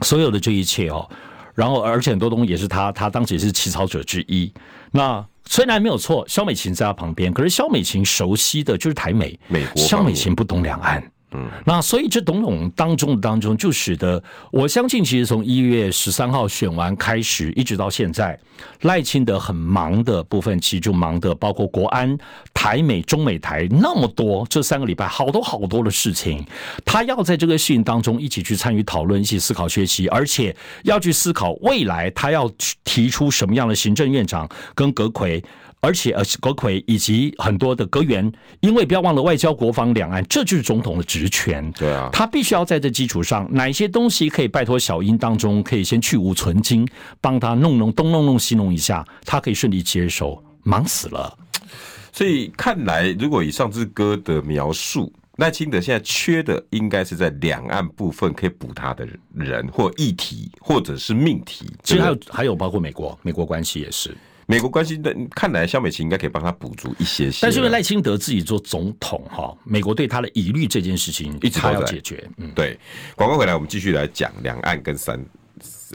所有的这一切哦，然后而且很多东西也是他，他当时也是起草者之一。那。虽然没有错，肖美琴在他旁边，可是肖美琴熟悉的就是台美，
美国，
肖美琴不懂两岸。那所以这种种当中的当中，就使得我相信，其实从一月十三号选完开始，一直到现在，赖清德很忙的部分，其实就忙的包括国安、台美、中美台那么多，这三个礼拜好多好多的事情，他要在这个事情当中一起去参与讨论，一起思考学习，而且要去思考未来他要提出什么样的行政院长跟阁揆。而且，呃，阁揆以及很多的阁员，因为不要忘了外交、国防、两岸，这就是总统的职权。
对啊，
他必须要在这基础上，哪些东西可以拜托小英当中，可以先去芜存菁，帮他弄弄东弄弄西弄一下，他可以顺利接手。忙死了。
所以看来，如果以上之歌的描述，赖清德现在缺的应该是在两岸部分可以补他的人或议题，或者是命题。
其实还有还有包括美国，美国关系也是。
美国关系的看来，萧美琴应该可以帮他补足一些些。
但是因为赖清德自己做总统哈，美国对他的疑虑这件事情一直要解决。嗯，
对。广告回来，我们继续来讲两岸跟三，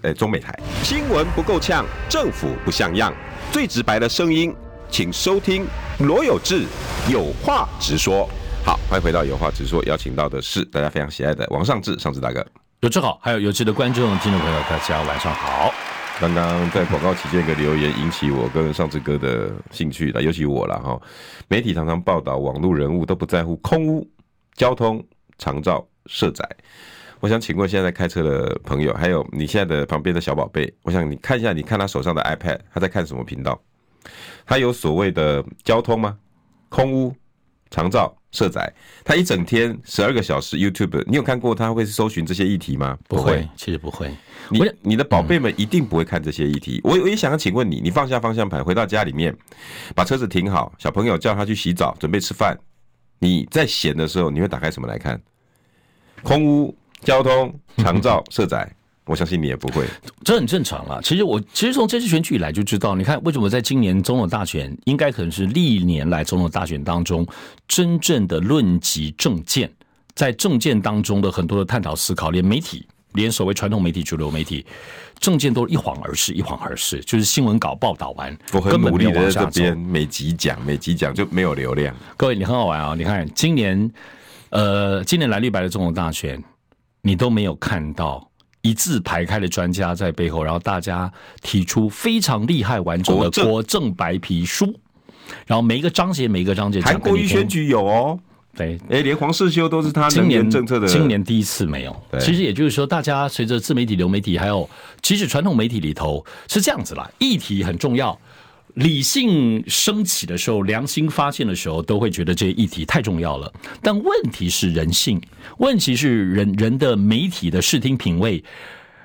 呃，中美台新闻不够呛，政府不像样，最直白的声音，请收听罗有志有话直说。好，欢迎回到有话直说，邀请到的是大家非常喜爱的王尚志，尚志大哥。
有志好，还有有志的观众、听众朋友，大家晚上好。
刚刚在广告期间，一个留言引起我跟上志哥的兴趣的，尤其我了哈。媒体常常报道网络人物都不在乎空污、交通、长照、社宅。我想请问现在开车的朋友，还有你现在的旁边的小宝贝，我想你看一下，你看他手上的 iPad，他在看什么频道？他有所谓的交通吗？空污、长照？社宅，他一整天十二个小时 YouTube，你有看过他会搜寻这些议题吗？
不会，其实不会。
你你的宝贝们一定不会看这些议题。我我也想要请问你，你放下方向盘，回到家里面，把车子停好，小朋友叫他去洗澡，准备吃饭。你在闲的时候，你会打开什么来看？空屋、交通、长照、社宅。我相信你也不会，
这很正常啦。其实我其实从这次选举以来就知道，你看为什么在今年总统大选，应该可能是历年来总统大选当中真正的论及政见，在政见当中的很多的探讨思考，连媒体，连所谓传统媒体、主流媒体，政见都一晃而逝，一晃而逝，就是新闻稿报道完，
我很努力的在这边每集讲，每集讲就没有流量。
各位，你很好玩啊！你看今年，呃，今年蓝绿白的总统大选，你都没有看到。一字排开的专家在背后，然后大家提出非常厉害完整的国政。白皮书，然后每一个章节每一个章节，韩
国瑜选举有哦，
对，
哎，连黄世修都是他今年政策的，
今年第一次没有。其实也就是说，大家随着自媒体、流媒体，还有其实传统媒体里头是这样子啦，议题很重要。理性升起的时候，良心发现的时候，都会觉得这些议题太重要了。但问题是人性，问题是人人的媒体的视听品味，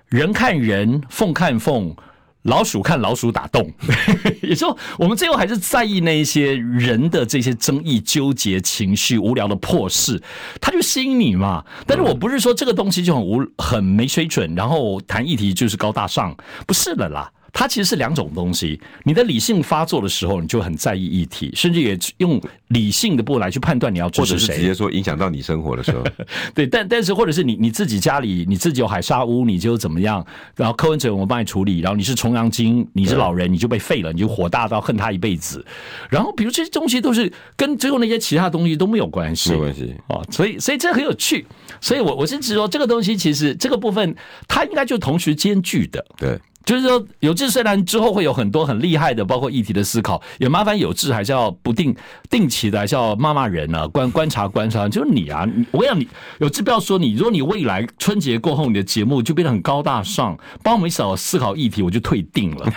人看人，凤看凤，老鼠看老鼠打洞。也就，我们最后还是在意那一些人的这些争议、纠结、情绪、无聊的破事，他就吸引你嘛。但是我不是说这个东西就很无很没水准，然后谈议题就是高大上，不是的啦。它其实是两种东西。你的理性发作的时候，你就很在意议题，甚至也用理性的部分来去判断你要支持谁，
或者是直接说影响到你生活的时候。
对，但但是或者是你你自己家里你自己有海沙屋，你就怎么样？然后柯文哲我们帮你处理，然后你是重阳金，你是老人，你就被废了，你就火大到恨他一辈子。然后比如这些东西都是跟最后那些其他东西都没有关系，
没有关系
哦。所以所以这很有趣。所以我我是指说这个东西其实这个部分它应该就同时兼具的。
对。
就是说，有志虽然之后会有很多很厉害的，包括议题的思考，也麻烦有志还是要不定定期的，还是要骂骂人啊，观观察观察。就是你啊，我跟你讲，你有志不要说你，如果你未来春节过后你的节目就变得很高大上，帮我们一起思考议题，我就退订了。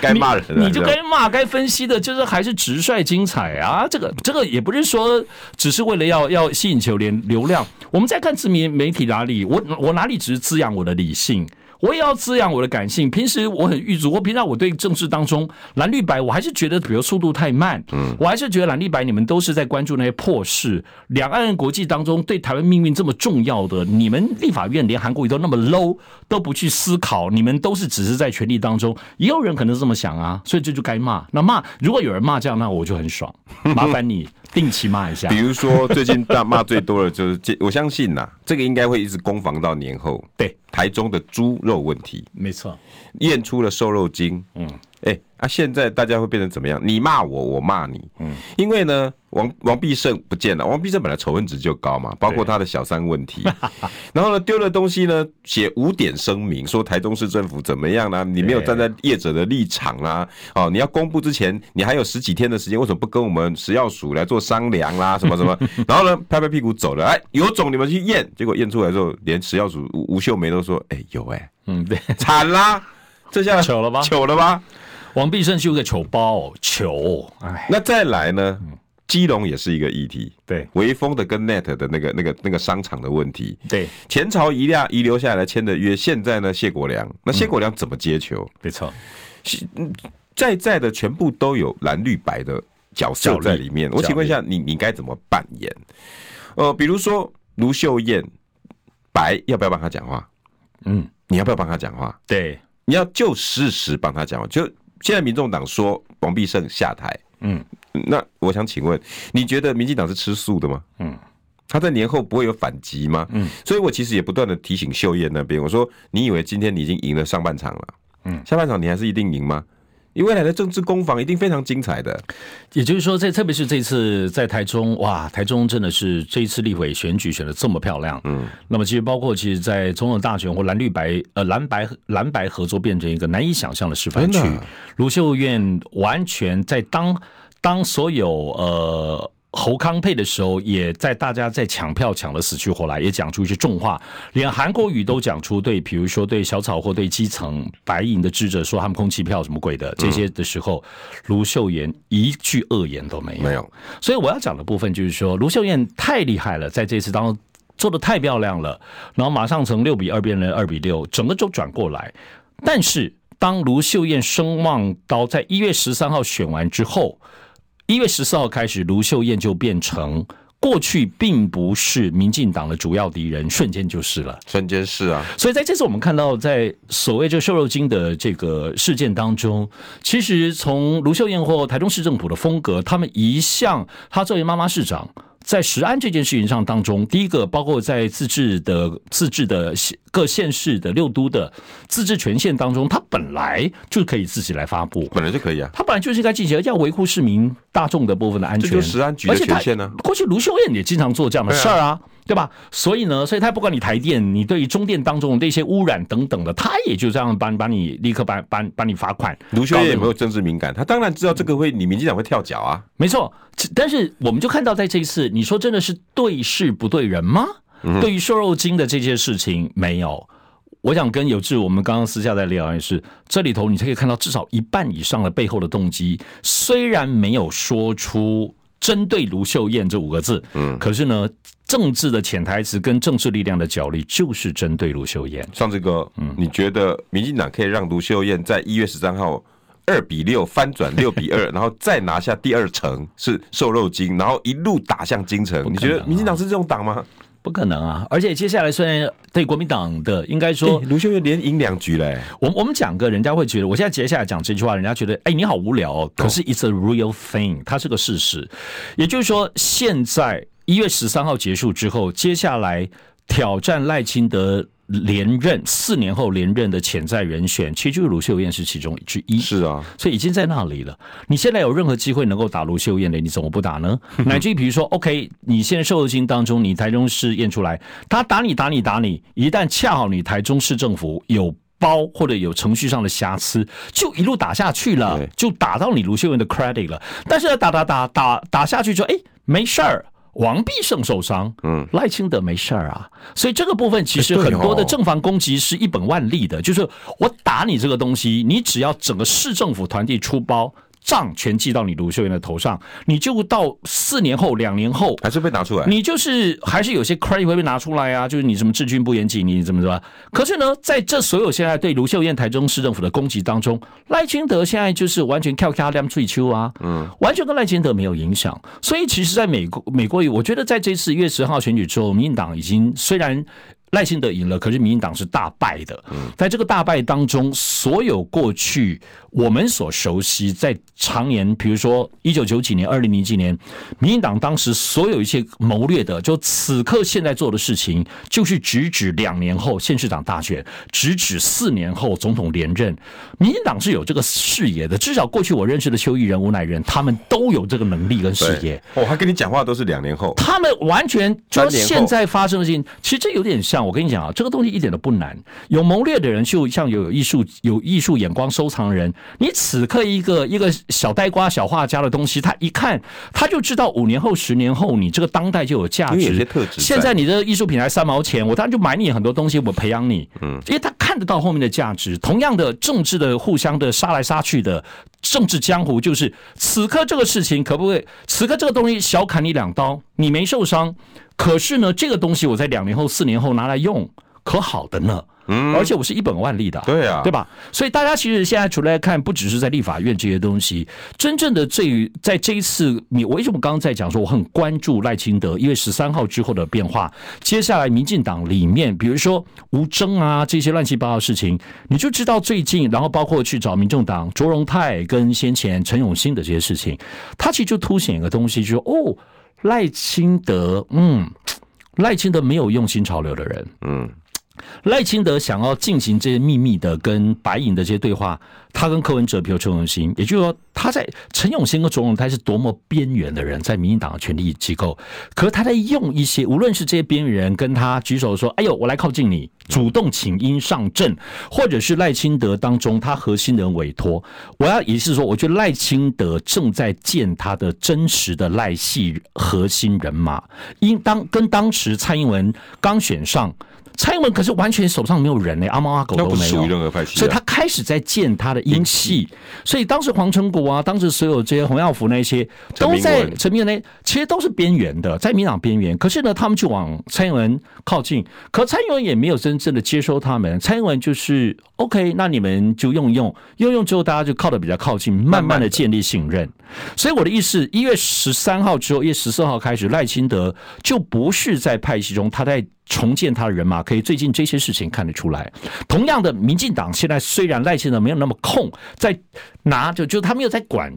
该骂人了，
你就该骂，该分析的，就是还是直率精彩啊。这个这个也不是说只是为了要要吸引球连流量。我们在看自媒媒体哪里，我我哪里只是滋养我的理性。我也要滋养我的感性。平时我很郁卒，我平常我对政治当中蓝绿白，我还是觉得比如速度太慢。嗯，我还是觉得蓝绿白你们都是在关注那些破事。两岸国际当中对台湾命运这么重要的，你们立法院连韩国瑜都那么 low 都不去思考，你们都是只是在权力当中。也有人可能是这么想啊，所以这就该骂。那骂，如果有人骂这样，那我就很爽。麻烦你。定期骂一下，
比如说最近大骂最多的就是这，我相信呐，这个应该会一直攻防到年后。
对，
台中的猪肉问题，
没错，
验出了瘦肉精。嗯，哎。啊！现在大家会变成怎么样？你骂我，我骂你。嗯，因为呢，王王必胜不见了。王必胜本来仇恨值就高嘛，包括他的小三问题。然后呢，丢了东西呢，写五点声明，说台中市政府怎么样呢、啊？你没有站在业者的立场啊！哦，你要公布之前，你还有十几天的时间，为什么不跟我们食药署来做商量啦？什么什么？然后呢，拍拍屁股走了。哎，有种你们去验，结果验出来之后，连食药署吴秀梅都说：“哎，有哎、欸，嗯，对，惨啦，这下
糗了吧？
糗了吧？”
王必胜是个球包，球。哎，
那再来呢？基隆也是一个议题。
对，
微风的跟 Net 的那个、那个、那个商场的问题。
对，
前朝遗下遗留下来签的约，现在呢？谢国良，那谢国良怎么接球？
没错。
在在的全部都有蓝绿白的角色在里面。我请问一下，你你该怎么扮演？呃，比如说卢秀燕，白要不要帮他讲话？嗯，你要不要帮他讲话？
对，
你要就事实帮他讲话。就现在民众党说王必胜下台，嗯，那我想请问，你觉得民进党是吃素的吗？嗯，他在年后不会有反击吗？嗯，所以我其实也不断的提醒秀燕那边，我说你以为今天你已经赢了上半场了，嗯，下半场你还是一定赢吗？因为未来的政治攻防一定非常精彩的，
也就是说，这特别是这次在台中，哇，台中真的是这一次立委选举选的这么漂亮，嗯，那么其实包括其实，在总统大选或蓝绿白呃蓝白蓝白合作变成一个难以想象的示范区，卢秀燕完全在当当所有呃。侯康配的时候，也在大家在抢票抢得死去活来，也讲出一些重话，连韩国瑜都讲出对，比如说对小草或对基层白银的智者说他们空气票什么鬼的这些的时候，卢秀妍一句恶言都没有。没有。所以我要讲的部分就是说，卢秀燕太厉害了，在这次当中做的太漂亮了，然后马上从六比二变成二比六，整个就转过来。但是当卢秀燕声望高，在一月十三号选完之后。一月十四号开始，卢秀燕就变成过去并不是民进党的主要敌人，瞬间就是了。
瞬间是啊，
所以在这次我们看到，在所谓这瘦肉精的这个事件当中，其实从卢秀燕或台中市政府的风格，他们一向，她作为妈妈市长。在食安这件事情上当中，第一个包括在自治的自治的各县市的六都的自治权限当中，它本来就可以自己来发布，
本来就可以啊，
它本来就是该进行，要维护市民大众的部分的安全。
这就是食安局的权限呢。
过去卢秀燕也经常做这样的事儿啊。对吧？所以呢，所以他不管你台电，你对于中电当中的这些污染等等的，他也就这样帮把你立刻把把把你罚款。
卢秀燕有没有政治敏感？他当然知道这个会，你民进党会跳脚啊。
没错，但是我们就看到在这一次，你说真的是对事不对人吗？嗯、对于瘦肉精的这些事情，没有。我想跟有志，我们刚刚私下在聊也是，这里头你可以看到至少一半以上的背后的动机，虽然没有说出针对卢秀燕这五个字，嗯，可是呢。政治的潜台词跟政治力量的角力，就是针对卢秀燕。
上次哥，嗯，你觉得民进党可以让卢秀燕在一月十三号二比六翻转 六比二，然后再拿下第二城是瘦肉精，然后一路打向京城？啊、你觉得民进党是这种党吗？
不可能啊！而且接下来虽然对国民党的应该说
卢秀燕连赢两局嘞，
我我们讲个人家会觉得，我现在接下来讲这句话，人家觉得哎、欸、你好无聊哦。可是 it's a real thing，它是个事实。也就是说现在。一月十三号结束之后，接下来挑战赖清德连任四年后连任的潜在人选，其实就是卢秀燕是其中之一。
是啊，
所以已经在那里了。你现在有任何机会能够打卢秀燕的，你怎么不打呢？乃至于比如说，OK，你现在瘦肉精当中，你台中市验出来，他打你打你打你，一旦恰好你台中市政府有包或者有程序上的瑕疵，就一路打下去了，就打到你卢秀燕的 credit 了。但是打打打打打下去之后，哎，没事儿。王必胜受伤，嗯，赖清德没事儿啊，所以这个部分其实很多的正方攻击是一本万利的，就是我打你这个东西，你只要整个市政府团队出包。账全记到你卢秀燕的头上，你就到四年后、两年后
还是被拿出来，
你就是还是有些 credit 会被拿出来啊，就是你什么治军不严谨，你怎么怎么？可是呢，在这所有现在对卢秀燕台中市政府的攻击当中，赖清德现在就是完全跳卡两翠秋啊，嗯，完全跟赖清德没有影响。所以其实，在美国，美国，我觉得在这次一月十号选举之后，民进党已经虽然。赖清德赢了，可是民进党是大败的。在这个大败当中，所有过去我们所熟悉，在常年，比如说一九九几年、二零零几年，民进党当时所有一些谋略的，就此刻现在做的事情，就是直指两年后县市长大选，直指四年后总统连任。民进党是有这个视野的，至少过去我认识的邱义仁、吴乃仁，他们都有这个能力跟视野。
我还跟你讲话都是两年后，
他们完全就现在发生的事情，其实这有点像。我跟你讲啊，这个东西一点都不难。有谋略的人，就像有艺术、有艺术眼光收藏人，你此刻一个一个小呆瓜、小画家的东西，他一看他就知道五年后、十年后你这个当代就有价值。
有些特质。
现在你的艺术品才三毛钱，我当然就买你很多东西，我培养你。嗯，因为他看得到后面的价值。同样的政治的互相的杀来杀去的政治江湖，就是此刻这个事情可不可以？此刻这个东西小砍你两刀，你没受伤。可是呢，这个东西我在两年后、四年后拿来用，可好的呢。嗯，而且我是一本万利的，
对啊，
对吧？所以大家其实现在除了看，不只是在立法院这些东西，真正的最在这一次，你为什么刚刚在讲说我很关注赖清德？因为十三号之后的变化，接下来民进党里面，比如说吴征啊这些乱七八糟的事情，你就知道最近，然后包括去找民众党卓荣泰跟先前陈永新的这些事情，他其实就凸显一个东西，就是哦，赖清德，嗯，赖清德没有用心潮流的人，嗯。赖清德想要进行这些秘密的跟白银的这些对话，他跟柯文哲，比如陈永新，也就是说，他在陈永新和卓荣泰是多么边缘的人，在民进党的权力机构，可是他在用一些，无论是这些边缘人跟他举手说：“哎呦，我来靠近你，主动请缨上阵”，或者是赖清德当中他核心的人委托，我要也是说，我觉得赖清德正在建他的真实的赖系核心人马，应当跟当时蔡英文刚选上。蔡英文可是完全手上没有人呢，阿猫阿狗都没有，所以他开始在建他的英系。所以当时黄成国啊，当时所有这些洪耀福那些都在陈明文，其实都是边缘的，在民党边缘。可是呢，他们就往蔡英文靠近，可蔡英文也没有真正的接收他们。蔡英文就是 OK，那你们就用用用用之后，大家就靠的比较靠近，慢慢的建立信任。所以我的意思，一月十三号之后，一月十四号开始，赖清德就不是在派系中，他在。重建他的人马，可以最近这些事情看得出来。同样的，民进党现在虽然赖清德没有那么空，在拿着就他没有在管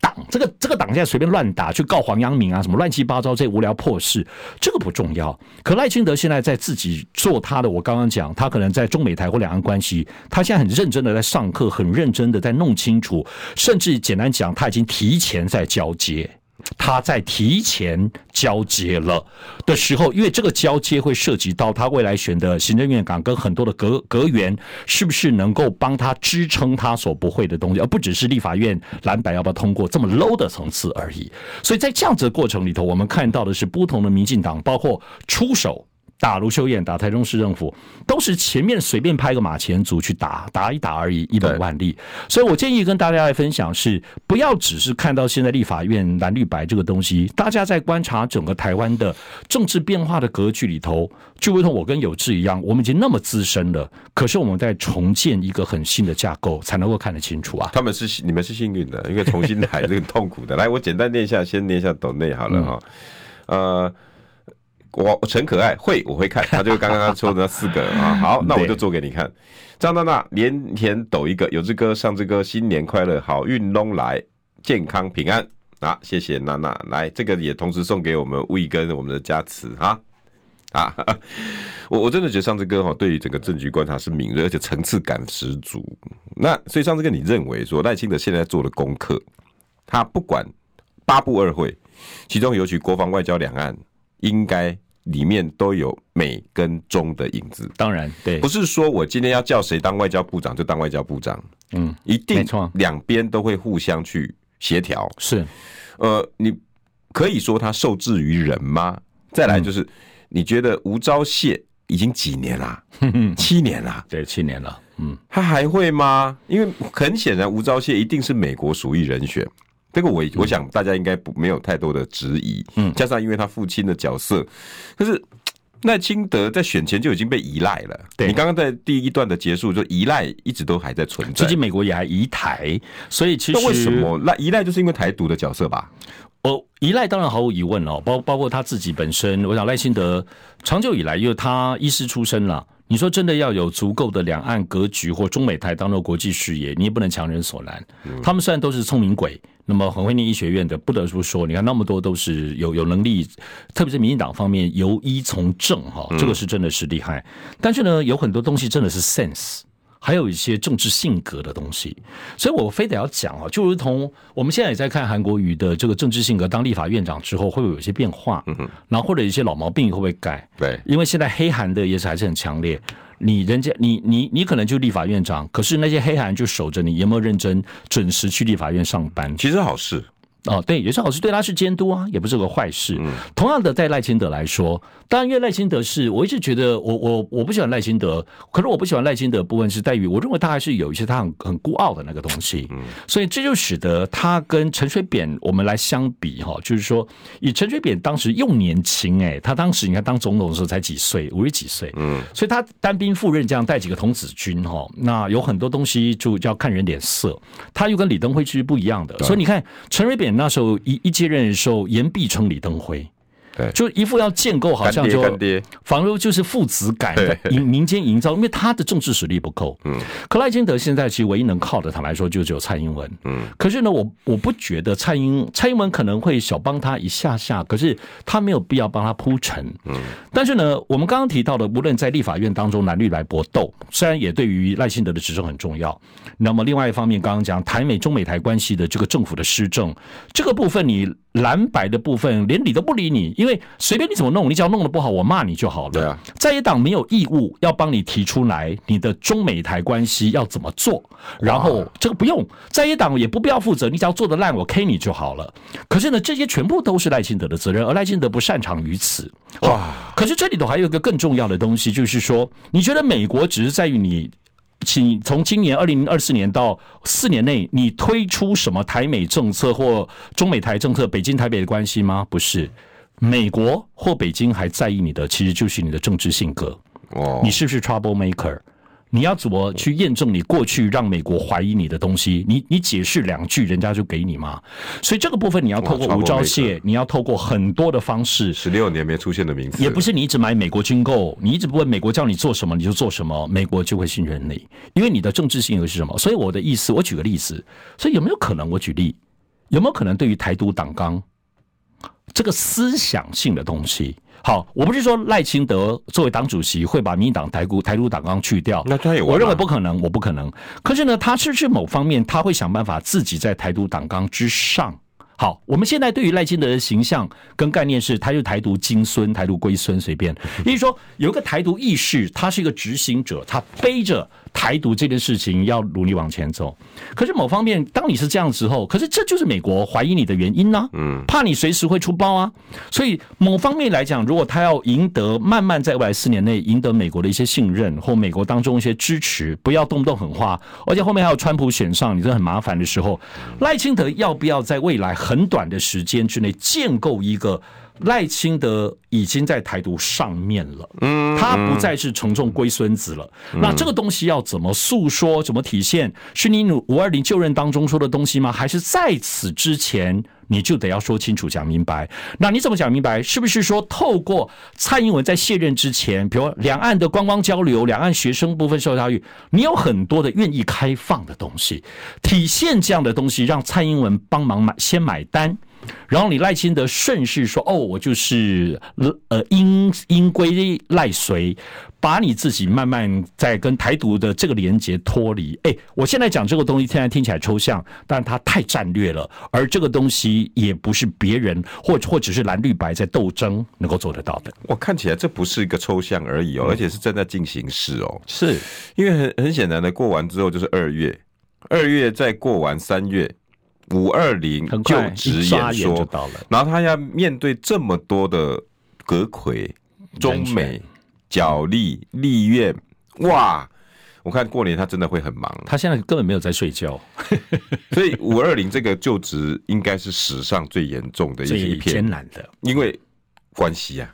党，这个这个党现在随便乱打，去告黄阳明啊，什么乱七八糟这些无聊破事，这个不重要。可赖清德现在在自己做他的，我刚刚讲，他可能在中美台或两岸关系，他现在很认真的在上课，很认真的在弄清楚，甚至简单讲，他已经提前在交接。他在提前交接了的时候，因为这个交接会涉及到他未来选的行政院长跟很多的阁阁员，是不是能够帮他支撑他所不会的东西，而不只是立法院蓝白要不要通过这么 low 的层次而已。所以在这样子的过程里头，我们看到的是不同的民进党，包括出手。打卢秀燕，打台中市政府，都是前面随便拍个马前卒去打，打一打而已，一本万利。所以我建议跟大家来分享是，不要只是看到现在立法院蓝绿白这个东西，大家在观察整个台湾的政治变化的格局里头，就如同我跟有志一样，我们已经那么资深了，可是我们在重建一个很新的架构，才能够看得清楚啊。
他们是你们是幸运的，因为重新来这个痛苦的。来，我简单念一下，先念一下董内好了哈，嗯、呃。我陈可爱会我会看，他就刚刚说的那四个啊，好，那我就做给你看。张娜娜连填抖一个，有志哥上志哥新年快乐，好运龙来，健康平安啊！谢谢娜娜，来这个也同时送给我们魏跟我们的加持哈啊！我我真的觉得上次哥哈，对于整个政局观察是敏锐，而且层次感十足。那所以上次哥，你认为说赖清德现在做的功课，他不管八部二会，其中尤其国防外交两岸应该。里面都有美跟中的影子，
当然对，
不是说我今天要叫谁当外交部长就当外交部长，嗯，一定没错，两边都会互相去协调。
是，
呃，你可以说他受制于人吗？再来就是，你觉得吴钊燮已经几年啦？七年啦，
对，七年了，嗯，
他还会吗？因为很显然，吴钊燮一定是美国属意人选。这个我我想大家应该不没有太多的质疑，嗯，加上因为他父亲的角色，可是赖清德在选前就已经被依赖了。对，你刚刚在第一段的结束就依赖一直都还在存在，
最近美国也还移台，所以其实
为什么赖依赖就是因为台独的角色吧？
哦，依赖当然毫无疑问哦，包包括他自己本身，我想赖清德长久以来因为他医师出身了。你说真的要有足够的两岸格局或中美台当做国际视野，你也不能强人所难。他们虽然都是聪明鬼，那么很会念医学院的，不得不说，你看那么多都是有有能力，特别是民进党方面由医从政哈，这个是真的是厉害。但是呢，有很多东西真的是 sense。还有一些政治性格的东西，所以我非得要讲啊，就如同我们现在也在看韩国瑜的这个政治性格，当立法院长之后会不会有些变化？嗯哼，然后或者一些老毛病会不会改？
对，
因为现在黑韩的也是还是很强烈。你人家你你你可能就立法院长，可是那些黑韩就守着你有没有认真准时去立法院上班？
其实好事。
哦，对，也是好事，对他是监督啊，也不是个坏事。嗯、同样的，在赖清德来说，当然，因为赖清德是我一直觉得我我我不喜欢赖清德，可是我不喜欢赖清德的部分是在于，我认为他还是有一些他很很孤傲的那个东西。嗯，所以这就使得他跟陈水扁我们来相比哈，就是说以陈水扁当时又年轻哎，他当时你看当总统的时候才几岁，五十几岁，嗯，所以他单兵赴任这样带几个童子军哈，那有很多东西就要看人脸色，他又跟李登辉其实不一样的，所以你看陈水扁。那时候一一接任的时候，言必称李登辉。对，就一副要建构，好像就仿如就是父子感的营民间营造，因为他的政治实力不够。嗯，可赖清德现在其实唯一能靠的，坦白说就只有蔡英文。嗯，可是呢，我我不觉得蔡英蔡英文可能会小帮他一下下，可是他没有必要帮他铺陈。嗯，但是呢，我们刚刚提到的，无论在立法院当中蓝绿来搏斗，虽然也对于赖清德的执政很重要。那么另外一方面，刚刚讲台美中美台关系的这个政府的施政，这个部分你蓝白的部分连理都不理你。因为随便你怎么弄，你只要弄得不好，我骂你就好了。对啊，在野党没有义务要帮你提出来你的中美台关系要怎么做，然后这个不用，在野党也不必要负责，你只要做得烂，我 K 你就好了。可是呢，这些全部都是赖清德的责任，而赖清德不擅长于此。哇！可是这里头还有一个更重要的东西，就是说，你觉得美国只是在于你，请从今年二零二四年到四年内，你推出什么台美政策或中美台政策，北京台北的关系吗？不是。美国或北京还在意你的，其实就是你的政治性格。哦，你是不是 trouble maker？你要怎么去验证你过去让美国怀疑你的东西？你你解释两句，人家就给你吗？所以这个部分你要透过吴钊燮，你要透过很多的方式。
十六年没出现的名字，
也不是你一直买美国军购，你一直不问美国叫你做什么你就做什么，美国就会信任你，因为你的政治性格是什么？所以我的意思，我举个例子，所以有没有可能？我举例，有没有可能对于台独党纲？这个思想性的东西，好，我不是说赖清德作为党主席会把民进党台独台独党纲去掉，
那他有，
我认为不可能，我不可能。可是呢，他是不是某方面他会想办法自己在台独党纲之上？好，我们现在对于赖清德的形象跟概念是，他就台独金孙、台独龟孙，随便。也就是说，有一个台独意识，他是一个执行者，他背着。台独这件事情要努力往前走，可是某方面，当你是这样之后，可是这就是美国怀疑你的原因呢、啊？嗯，怕你随时会出包啊。所以某方面来讲，如果他要赢得慢慢在未来四年内赢得美国的一些信任或美国当中一些支持，不要动不动狠话，而且后面还有川普选上，你这很麻烦的时候，赖清德要不要在未来很短的时间之内建构一个？赖清德已经在台独上面了，他不再是承重龟孙子了。那这个东西要怎么诉说、怎么体现？是你五二零就任当中说的东西吗？还是在此之前你就得要说清楚、讲明白？那你怎么讲明白？是不是说透过蔡英文在卸任之前，比如两岸的观光交流、两岸学生部分受教育，你有很多的愿意开放的东西，体现这样的东西，让蔡英文帮忙买先买单。然后你赖清德顺势说：“哦，我就是呃，应应归赖随，把你自己慢慢在跟台独的这个连结脱离。”哎，我现在讲这个东西，现在听起来抽象，但它太战略了。而这个东西也不是别人或或者是蓝绿白在斗争能够做得到的。
我看起来这不是一个抽象而已哦，而且是正在进行式哦。
是
因为很很显然的，过完之后就是二月，二月再过完三月。五二零就职演说，然后他要面对这么多的阁魁、中美角力、立院，哇！我看过年他真的会很忙，
他现在根本没有在睡觉，
所以五二零这个就职应该是史上最严重的一一 片
艰难的，
因为关系啊，